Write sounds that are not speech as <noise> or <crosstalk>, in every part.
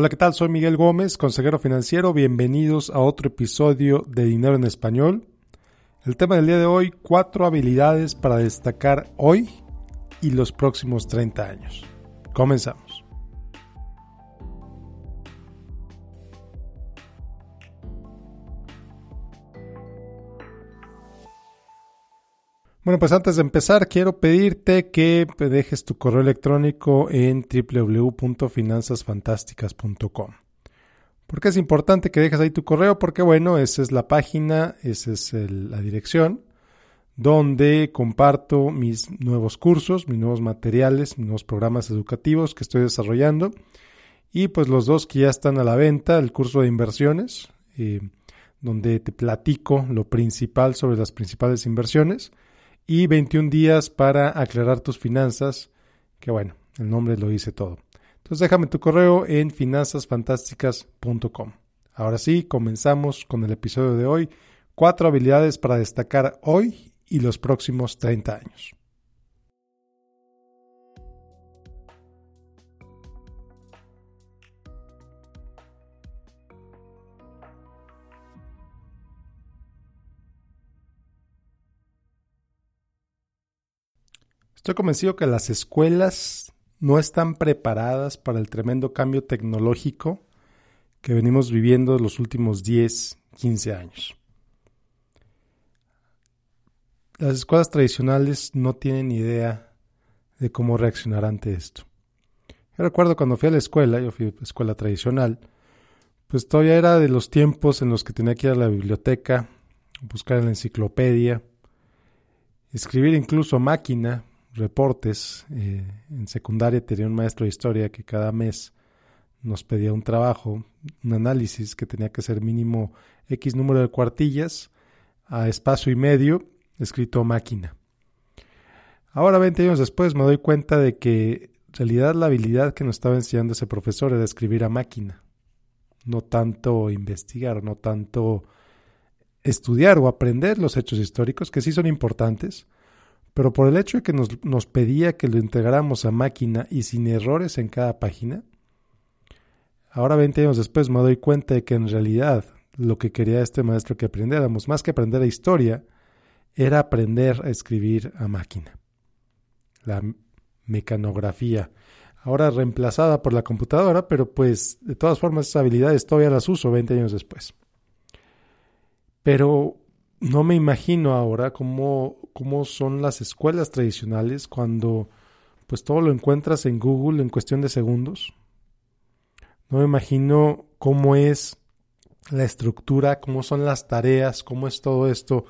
Hola, ¿qué tal? Soy Miguel Gómez, consejero financiero. Bienvenidos a otro episodio de Dinero en Español. El tema del día de hoy, cuatro habilidades para destacar hoy y los próximos 30 años. Comenzamos. Bueno, pues antes de empezar, quiero pedirte que dejes tu correo electrónico en www.finanzasfantásticas.com. ¿Por qué es importante que dejes ahí tu correo? Porque bueno, esa es la página, esa es la dirección donde comparto mis nuevos cursos, mis nuevos materiales, mis nuevos programas educativos que estoy desarrollando. Y pues los dos que ya están a la venta, el curso de inversiones, eh, donde te platico lo principal sobre las principales inversiones y 21 días para aclarar tus finanzas, que bueno, el nombre lo dice todo. Entonces déjame tu correo en finanzasfantásticas.com. Ahora sí, comenzamos con el episodio de hoy. Cuatro habilidades para destacar hoy y los próximos 30 años. Estoy convencido que las escuelas no están preparadas para el tremendo cambio tecnológico que venimos viviendo los últimos 10, 15 años. Las escuelas tradicionales no tienen idea de cómo reaccionar ante esto. Yo recuerdo cuando fui a la escuela, yo fui a la escuela tradicional, pues todavía era de los tiempos en los que tenía que ir a la biblioteca, buscar en la enciclopedia, escribir incluso máquina, reportes. Eh, en secundaria tenía un maestro de historia que cada mes nos pedía un trabajo, un análisis que tenía que ser mínimo X número de cuartillas a espacio y medio, escrito máquina. Ahora, 20 años después, me doy cuenta de que en realidad la habilidad que nos estaba enseñando ese profesor era escribir a máquina, no tanto investigar, no tanto estudiar o aprender los hechos históricos, que sí son importantes, pero por el hecho de que nos, pedía que lo integráramos a máquina y sin errores en cada página, ahora 20 años después me doy cuenta de que en realidad lo que quería este maestro que aprendiéramos, más que aprender la historia, era aprender a escribir a máquina. La mecanografía, ahora reemplazada por la computadora, pero pues de todas formas esas habilidades todavía las uso 20 años después. Pero no me imagino ahora cómo, cómo son las escuelas tradicionales cuando pues todo lo encuentras en Google en cuestión de segundos. No me imagino cómo es la estructura, cómo son las tareas, cómo es todo esto.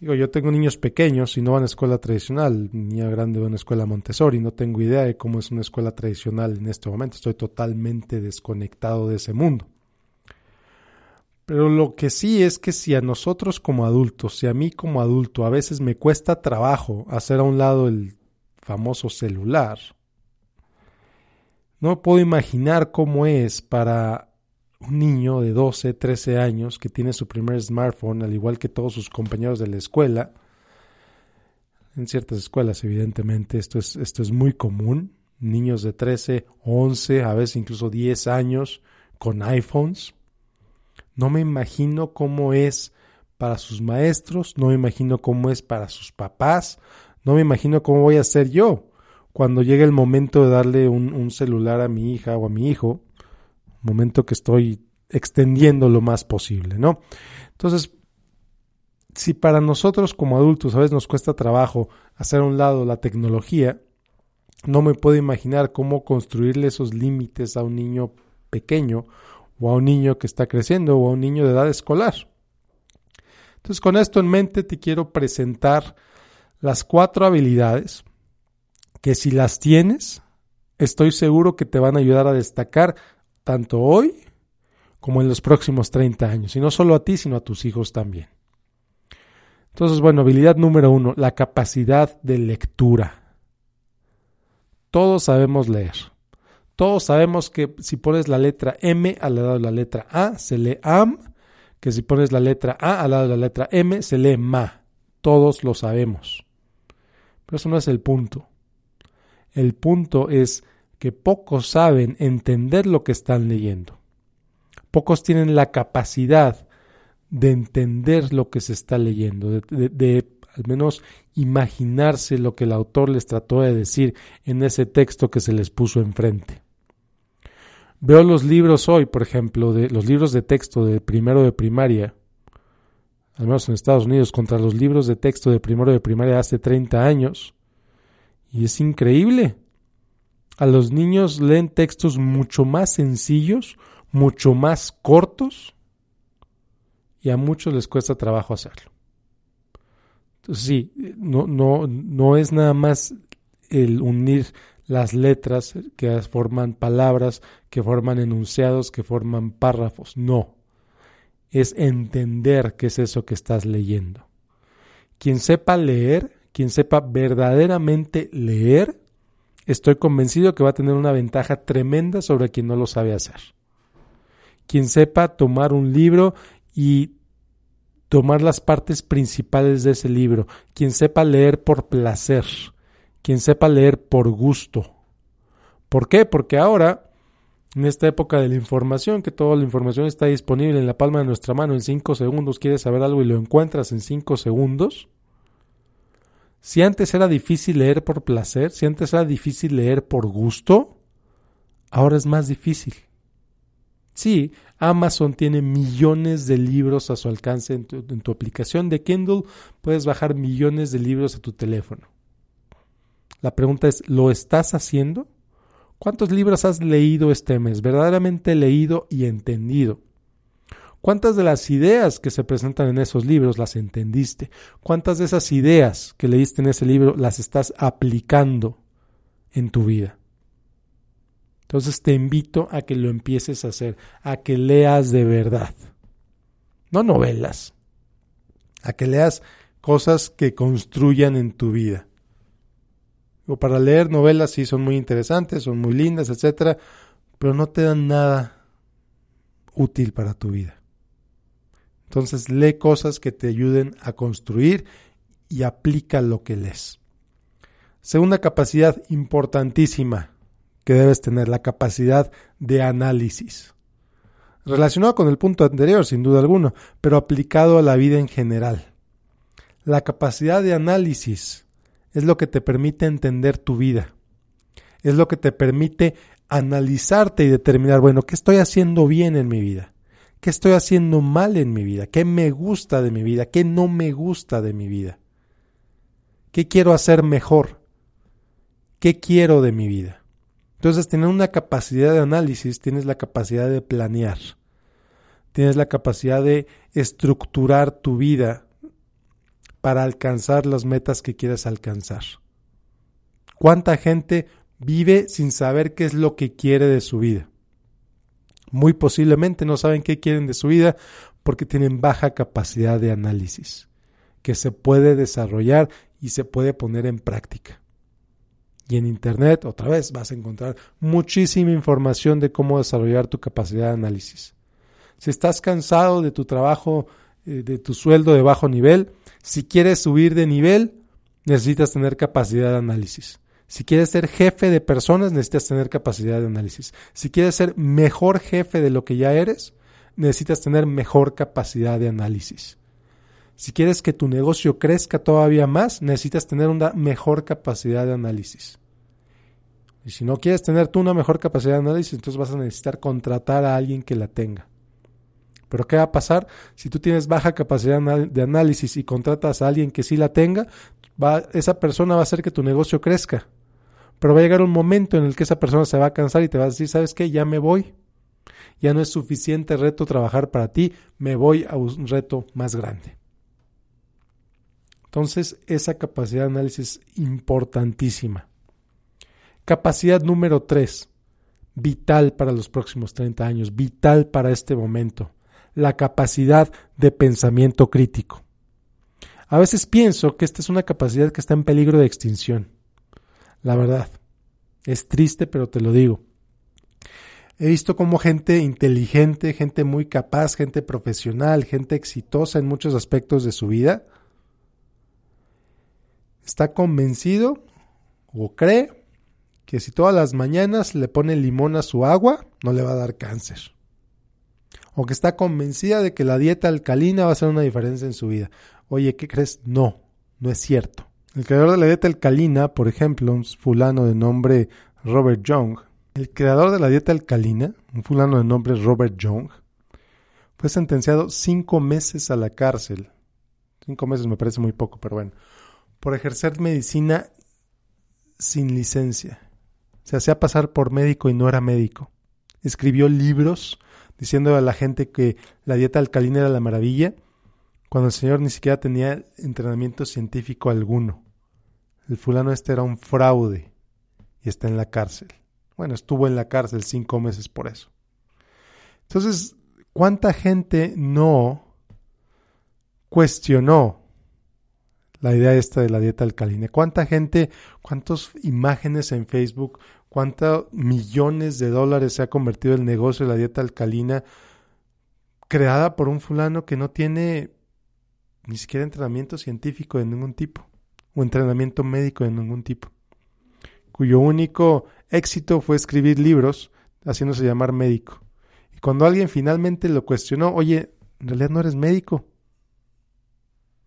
Digo, yo tengo niños pequeños y no van a escuela tradicional. Niña grande va a una escuela Montessori. No tengo idea de cómo es una escuela tradicional en este momento. Estoy totalmente desconectado de ese mundo. Pero lo que sí es que si a nosotros como adultos, si a mí como adulto a veces me cuesta trabajo hacer a un lado el famoso celular, no puedo imaginar cómo es para un niño de 12, 13 años que tiene su primer smartphone, al igual que todos sus compañeros de la escuela. En ciertas escuelas, evidentemente, esto es, esto es muy común. Niños de 13, 11, a veces incluso 10 años con iPhones no me imagino cómo es para sus maestros, no me imagino cómo es para sus papás, no me imagino cómo voy a ser yo cuando llegue el momento de darle un, celular a mi hija o a mi hijo, momento que estoy extendiendo lo más posible, ¿no? Entonces, si para nosotros como adultos a veces nos cuesta trabajo hacer a un lado la tecnología, no me puedo imaginar cómo construirle esos límites a un niño pequeño o a un niño que está creciendo o a un niño de edad escolar. Entonces, con esto en mente, te quiero presentar las cuatro habilidades que si las tienes, estoy seguro que te van a ayudar a destacar tanto hoy como en los próximos 30 años. Y no solo a ti, sino a tus hijos también. Entonces, bueno, habilidad número uno, la capacidad de lectura. Todos sabemos leer. Todos sabemos que si pones la letra M al lado de la letra A, se lee AM, que si pones la letra A al lado de la letra M, se lee MA. Todos lo sabemos. Pero eso no es el punto. El punto es que pocos saben entender lo que están leyendo. Pocos tienen la capacidad de entender lo que se está leyendo, de, de, al menos imaginarse lo que el autor les trató de decir en ese texto que se les puso enfrente. Veo los libros hoy, por ejemplo, de los libros de texto de primero de primaria, al menos en Estados Unidos, contra los libros de texto de primero de primaria hace 30 años. Y es increíble. A los niños leen textos mucho más sencillos, mucho más cortos, y a muchos les cuesta trabajo hacerlo. Entonces, sí, no, no, no es nada más el unir las letras que forman palabras, que forman enunciados, que forman párrafos. No. Es entender qué es eso que estás leyendo. Quien sepa leer, quien sepa verdaderamente leer, estoy convencido que va a tener una ventaja tremenda sobre quien no lo sabe hacer. Quien sepa tomar un libro y tomar las partes principales de ese libro, quien sepa leer por placer, quien sepa leer por gusto. ¿Por qué? Porque ahora, en esta época de la información, que toda la información está disponible en la palma de nuestra mano en cinco segundos, quieres saber algo y lo encuentras en cinco segundos. Si antes era difícil leer por placer, si antes era difícil leer por gusto, ahora es más difícil. Sí, Amazon tiene millones de libros a su alcance en en tu, aplicación de Kindle. Puedes bajar millones de libros a tu teléfono. La pregunta es, ¿lo estás haciendo? ¿Cuántos libros has leído este mes? Verdaderamente leído y entendido. ¿Cuántas de las ideas que se presentan en esos libros las entendiste? ¿Cuántas de esas ideas que leíste en ese libro las estás aplicando en tu vida? Entonces te invito a que lo empieces a hacer, a que leas de verdad. No novelas, a que leas cosas que construyan en tu vida o para leer novelas sí son muy interesantes, son muy lindas, etcétera, pero no te dan nada útil para tu vida. Entonces lee cosas que te ayuden a construir y aplica lo que lees. Segunda capacidad importantísima que debes tener, la capacidad de análisis. Relacionado con el punto anterior, sin duda alguna, pero aplicado a la vida en general. La capacidad de análisis es lo que te permite entender tu vida. Es lo que te permite analizarte y determinar, bueno, ¿qué estoy haciendo bien en mi vida? ¿Qué estoy haciendo mal en mi vida? ¿Qué me gusta de mi vida? ¿Qué no me gusta de mi vida? ¿Qué quiero hacer mejor? ¿Qué quiero de mi vida? Entonces, tener una capacidad de análisis, tienes la capacidad de planear, tienes la capacidad de estructurar tu vida para alcanzar las metas que quieres alcanzar. ¿Cuánta gente vive sin saber qué es lo que quiere de su vida? Muy posiblemente no saben qué quieren de su vida porque tienen baja capacidad de análisis, que se puede desarrollar y se puede poner en práctica. Y en Internet, otra vez, vas a encontrar muchísima información de cómo desarrollar tu capacidad de análisis. Si estás cansado de tu trabajo, de tu sueldo de bajo nivel, si quieres subir de nivel, necesitas tener capacidad de análisis. Si quieres ser jefe de personas, necesitas tener capacidad de análisis. Si quieres ser mejor jefe de lo que ya eres, necesitas tener mejor capacidad de análisis. Si quieres que tu negocio crezca todavía más, necesitas tener una mejor capacidad de análisis. Y si no quieres tener tú una mejor capacidad de análisis, entonces vas a necesitar contratar a alguien que la tenga. Pero ¿qué va a pasar? Si tú tienes baja capacidad de análisis y contratas a alguien que sí la tenga, va, esa persona va a hacer que tu negocio crezca. Pero va a llegar un momento en el que esa persona se va a cansar y te va a decir, ¿sabes qué? Ya me voy. Ya no es suficiente reto trabajar para ti, me voy a un reto más grande. Entonces, esa capacidad de análisis es importantísima. Capacidad número tres, vital para los próximos 30 años, vital para este momento la capacidad de pensamiento crítico. A veces pienso que esta es una capacidad que está en peligro de extinción. La verdad. Es triste, pero te lo digo. He visto como gente inteligente, gente muy capaz, gente profesional, gente exitosa en muchos aspectos de su vida, está convencido o cree que si todas las mañanas le pone limón a su agua, no le va a dar cáncer. O que está convencida de que la dieta alcalina va a hacer una diferencia en su vida. Oye, ¿qué crees? No, no es cierto. El creador de la dieta alcalina, por ejemplo, un fulano de nombre Robert Young, el creador de la dieta alcalina, un fulano de nombre Robert Young, fue sentenciado cinco meses a la cárcel. Cinco meses me parece muy poco, pero bueno. Por ejercer medicina sin licencia. Se hacía pasar por médico y no era médico. Escribió libros diciendo a la gente que la dieta alcalina era la maravilla, cuando el señor ni siquiera tenía entrenamiento científico alguno. El fulano este era un fraude y está en la cárcel. Bueno, estuvo en la cárcel cinco meses por eso. Entonces, ¿cuánta gente no cuestionó la idea esta de la dieta alcalina? ¿Cuánta gente, cuántas imágenes en Facebook, cuántos millones de dólares se ha convertido el negocio de la dieta alcalina creada por un fulano que no tiene ni siquiera entrenamiento científico de ningún tipo o entrenamiento médico de ningún tipo, cuyo único éxito fue escribir libros haciéndose llamar médico. Y cuando alguien finalmente lo cuestionó, oye, en realidad no eres médico.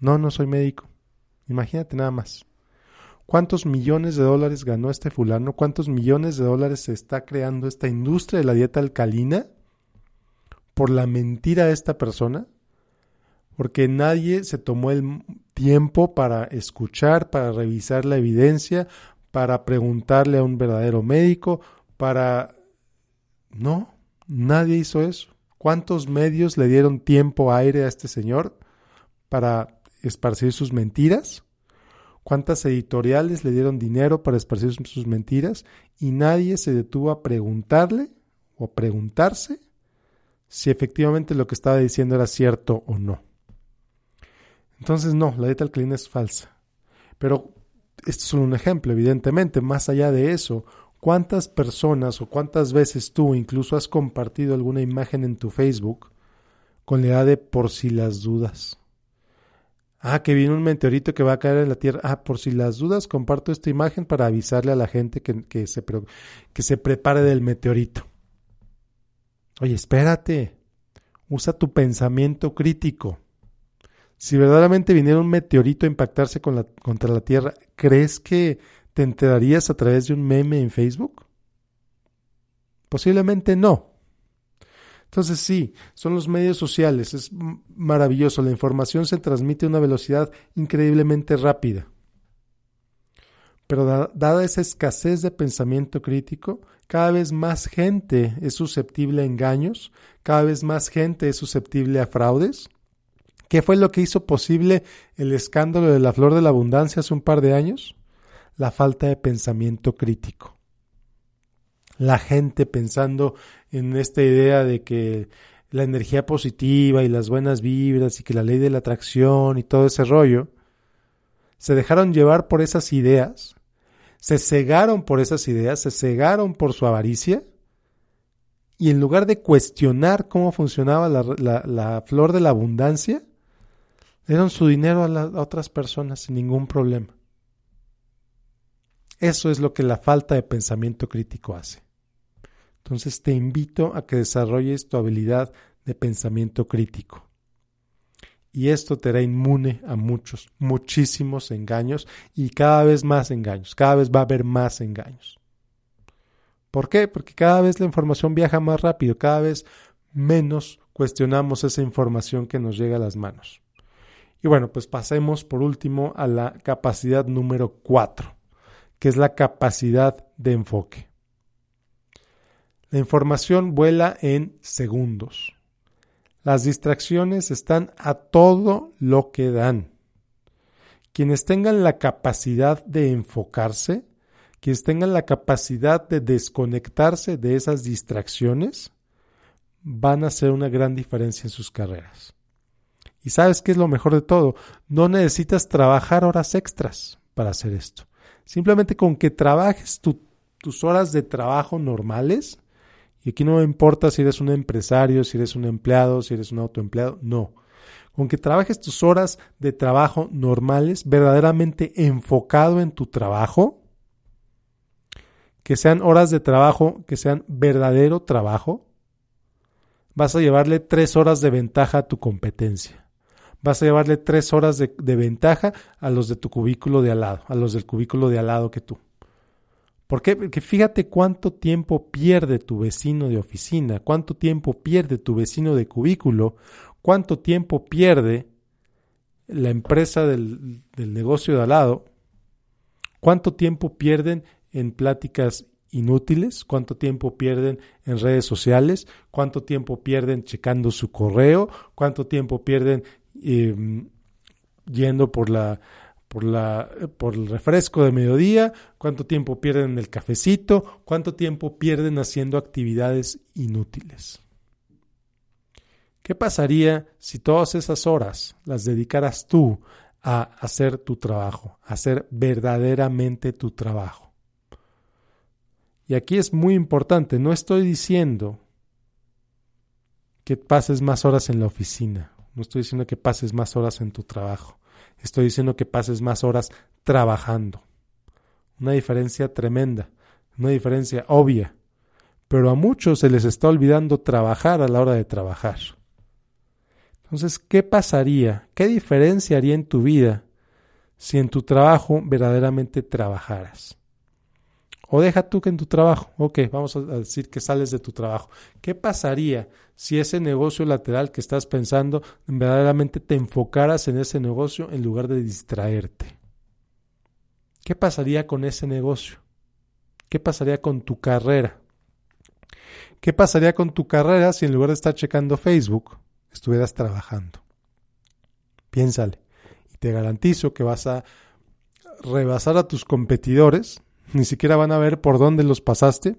No, no soy médico. Imagínate nada más. ¿Cuántos millones de dólares ganó este fulano? ¿Cuántos millones de dólares se está creando esta industria de la dieta alcalina por la mentira de esta persona? Porque nadie se tomó el tiempo para escuchar, para revisar la evidencia, para preguntarle a un verdadero médico, para... No, nadie hizo eso. ¿Cuántos medios le dieron tiempo aire a este señor para esparcir sus mentiras? ¿Cuántas editoriales le dieron dinero para esparcir sus mentiras? Y nadie se detuvo a preguntarle o preguntarse si efectivamente lo que estaba diciendo era cierto o no. Entonces, no, la dieta alcalina es falsa. Pero esto es solo un ejemplo, evidentemente. Más allá de eso, ¿cuántas personas o cuántas veces tú incluso has compartido alguna imagen en tu Facebook con la idea de por si las dudas? Ah, que viene un meteorito que va a caer en la Tierra. Ah, por si las dudas, comparto esta imagen para avisarle a la gente que, que, se, que se prepare del meteorito. Oye, espérate. Usa tu pensamiento crítico. Si verdaderamente viniera un meteorito a impactarse con la, contra la Tierra, ¿crees que te enterarías a través de un meme en Facebook? Posiblemente no. Entonces sí, son los medios sociales, es maravilloso, la información se transmite a una velocidad increíblemente rápida. Pero dada esa escasez de pensamiento crítico, cada vez más gente es susceptible a engaños, cada vez más gente es susceptible a fraudes. ¿Qué fue lo que hizo posible el escándalo de la flor de la abundancia hace un par de años? La falta de pensamiento crítico la gente pensando en esta idea de que la energía positiva y las buenas vibras y que la ley de la atracción y todo ese rollo, se dejaron llevar por esas ideas, se cegaron por esas ideas, se cegaron por su avaricia, y en lugar de cuestionar cómo funcionaba la, flor de la abundancia, dieron su dinero a, a otras personas sin ningún problema. Eso es lo que la falta de pensamiento crítico hace. Entonces te invito a que desarrolles tu habilidad de pensamiento crítico. Y esto te hará inmune a muchos, muchísimos engaños y cada vez más engaños. Cada vez va a haber más engaños. ¿Por qué? Porque cada vez la información viaja más rápido, cada vez menos cuestionamos esa información que nos llega a las manos. Y bueno, pues pasemos por último a la capacidad número cuatro que es la capacidad de enfoque. La información vuela en segundos. Las distracciones están a todo lo que dan. Quienes tengan la capacidad de enfocarse, quienes tengan la capacidad de desconectarse de esas distracciones, van a hacer una gran diferencia en sus carreras. Y sabes qué es lo mejor de todo, no necesitas trabajar horas extras para hacer esto. Simplemente con que trabajes tus horas de trabajo normales, y aquí no importa si eres un empresario, si eres un empleado, si eres un autoempleado, no. Con que trabajes tus horas de trabajo normales, verdaderamente enfocado en tu trabajo, que sean horas de trabajo, que sean verdadero trabajo, vas a llevarle tres horas de ventaja a tu competencia. Vas a llevarle tres horas de, de, ventaja a los de tu cubículo de al lado, a los del cubículo de al lado que tú. ¿Por qué? Porque fíjate cuánto tiempo pierde tu vecino de oficina, cuánto tiempo pierde tu vecino de cubículo, cuánto tiempo pierde la empresa del, negocio de al lado, cuánto tiempo pierden en pláticas inútiles, cuánto tiempo pierden en redes sociales, cuánto tiempo pierden checando su correo, cuánto tiempo pierden eh, yendo por la por el refresco de mediodía, cuánto tiempo pierden en el cafecito, cuánto tiempo pierden haciendo actividades inútiles. ¿Qué pasaría si todas esas horas las dedicaras tú a hacer tu trabajo, a hacer verdaderamente tu trabajo? Y aquí es muy importante, no estoy diciendo que pases más horas en la oficina, no estoy diciendo que pases más horas en tu trabajo, estoy diciendo que pases más horas trabajando. Una diferencia tremenda, una diferencia obvia, pero a muchos se les está olvidando trabajar a la hora de trabajar. Entonces, ¿qué pasaría? ¿Qué diferencia haría en tu vida si en tu trabajo verdaderamente trabajaras? O deja tú que en tu trabajo, ok, vamos a decir que sales de tu trabajo. ¿Qué pasaría si ese negocio lateral que estás pensando verdaderamente te enfocaras en ese negocio en lugar de distraerte? ¿Qué pasaría con ese negocio? ¿Qué pasaría con tu carrera? ¿Qué pasaría con tu carrera si en lugar de estar checando Facebook estuvieras trabajando? Piénsale. Y te garantizo que vas a rebasar a tus competidores ni siquiera van a ver por dónde los pasaste,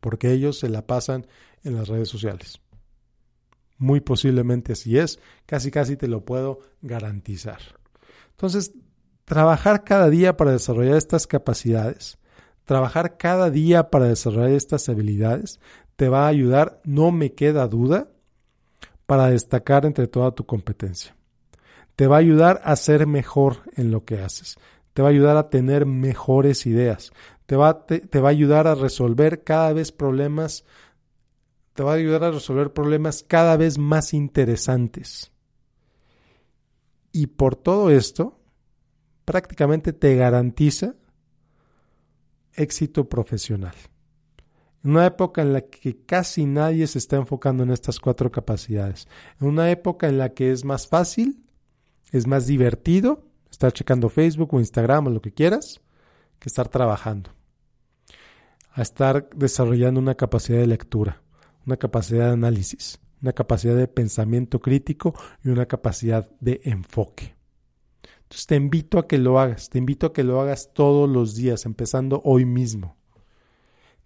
porque ellos se la pasan en las redes sociales. Muy posiblemente así es, casi casi te lo puedo garantizar. Entonces, trabajar cada día para desarrollar estas capacidades, trabajar cada día para desarrollar estas habilidades, te va a ayudar, no me queda duda, para destacar entre toda tu competencia. Te va a ayudar a ser mejor en lo que haces te va a ayudar a tener mejores ideas, te va, te, va a ayudar a resolver cada vez problemas, te va a ayudar a resolver problemas cada vez más interesantes. Y por todo esto, prácticamente te garantiza éxito profesional. En una época en la que casi nadie se está enfocando en estas cuatro capacidades. En una época en la que es más fácil, es más divertido estar checando Facebook o Instagram o lo que quieras, que estar trabajando. A estar desarrollando una capacidad de lectura, una capacidad de análisis, una capacidad de pensamiento crítico y una capacidad de enfoque. Entonces te invito a que lo hagas, te invito a que lo hagas todos los días, empezando hoy mismo.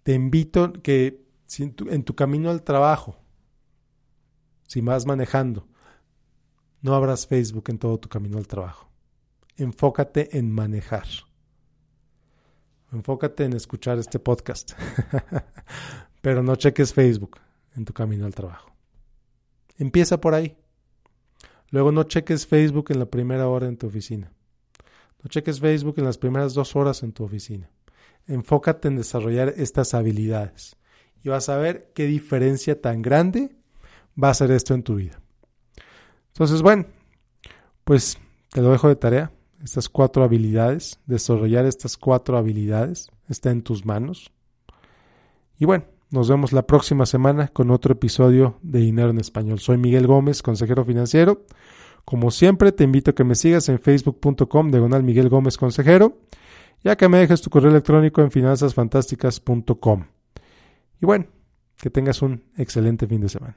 Te invito que en, tu, en tu camino al trabajo, si vas manejando, no abras Facebook en todo tu camino al trabajo enfócate en manejar. Enfócate en escuchar este podcast. <laughs> Pero no cheques Facebook en tu camino al trabajo. Empieza por ahí. Luego no cheques Facebook en la primera hora en tu oficina. No cheques Facebook en las primeras dos horas en tu oficina. Enfócate en desarrollar estas habilidades y vas a ver qué diferencia tan grande va a ser esto en tu vida. Entonces, bueno, pues te lo dejo de tarea estas cuatro habilidades, desarrollar estas cuatro habilidades, está en tus manos. Y bueno, nos vemos la próxima semana con otro episodio de Dinero en Español. Soy Miguel Gómez, consejero financiero. Como siempre, te invito a que me sigas en facebook.com diagonal Miguel Gómez Consejero, ya que me dejes tu correo electrónico en finanzasfantásticas.com. Y bueno, que tengas un excelente fin de semana.